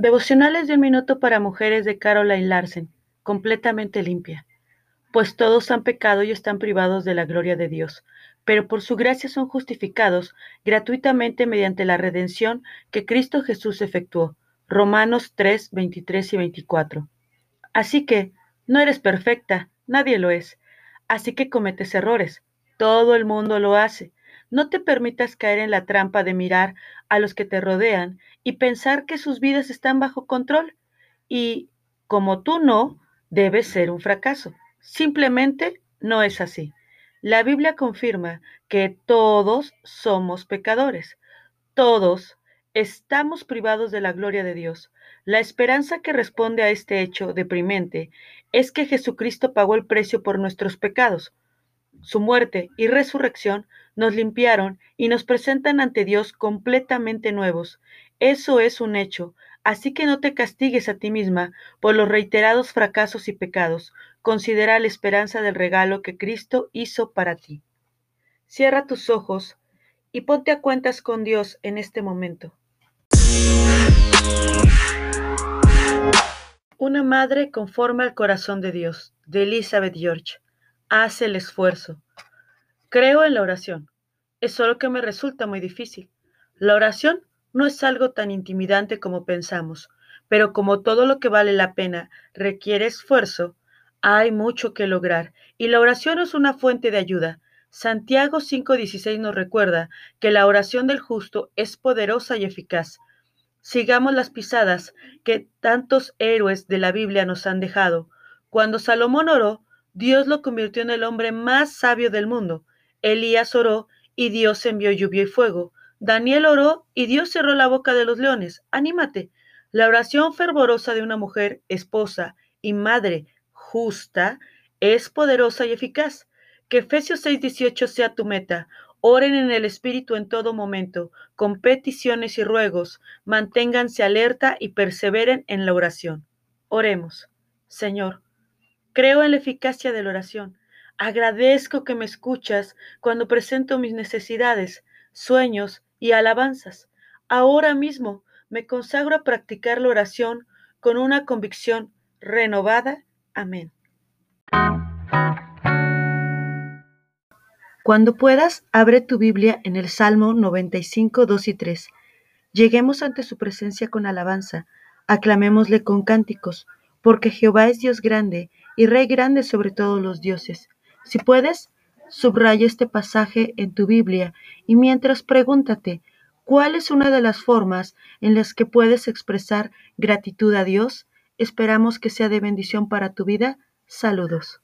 Devocionales de un minuto para mujeres de Caroline Larsen, completamente limpia. Pues todos han pecado y están privados de la gloria de Dios, pero por su gracia son justificados gratuitamente mediante la redención que Cristo Jesús efectuó. Romanos 3, 23 y 24. Así que, no eres perfecta, nadie lo es. Así que cometes errores. Todo el mundo lo hace. No te permitas caer en la trampa de mirar a los que te rodean y pensar que sus vidas están bajo control. Y como tú no, debes ser un fracaso. Simplemente no es así. La Biblia confirma que todos somos pecadores. Todos estamos privados de la gloria de Dios. La esperanza que responde a este hecho deprimente es que Jesucristo pagó el precio por nuestros pecados. Su muerte y resurrección nos limpiaron y nos presentan ante Dios completamente nuevos. Eso es un hecho, así que no te castigues a ti misma por los reiterados fracasos y pecados. Considera la esperanza del regalo que Cristo hizo para ti. Cierra tus ojos y ponte a cuentas con Dios en este momento. Una madre conforme al corazón de Dios, de Elizabeth George. Haz el esfuerzo. Creo en la oración. Es solo que me resulta muy difícil. La oración no es algo tan intimidante como pensamos, pero como todo lo que vale la pena requiere esfuerzo, hay mucho que lograr, y la oración es una fuente de ayuda. Santiago 5:16 nos recuerda que la oración del justo es poderosa y eficaz. Sigamos las pisadas que tantos héroes de la Biblia nos han dejado. Cuando Salomón oró, Dios lo convirtió en el hombre más sabio del mundo. Elías oró y Dios envió lluvia y fuego. Daniel oró y Dios cerró la boca de los leones. Anímate. La oración fervorosa de una mujer, esposa y madre justa es poderosa y eficaz. Que Efesios 6:18 sea tu meta. Oren en el Espíritu en todo momento, con peticiones y ruegos. Manténganse alerta y perseveren en la oración. Oremos. Señor, creo en la eficacia de la oración. Agradezco que me escuchas cuando presento mis necesidades, sueños y alabanzas. Ahora mismo me consagro a practicar la oración con una convicción renovada. Amén. Cuando puedas, abre tu Biblia en el Salmo 95, 2 y 3. Lleguemos ante su presencia con alabanza, aclamémosle con cánticos, porque Jehová es Dios grande y Rey grande sobre todos los dioses. Si puedes, subraya este pasaje en tu Biblia y mientras pregúntate, ¿cuál es una de las formas en las que puedes expresar gratitud a Dios? Esperamos que sea de bendición para tu vida. Saludos.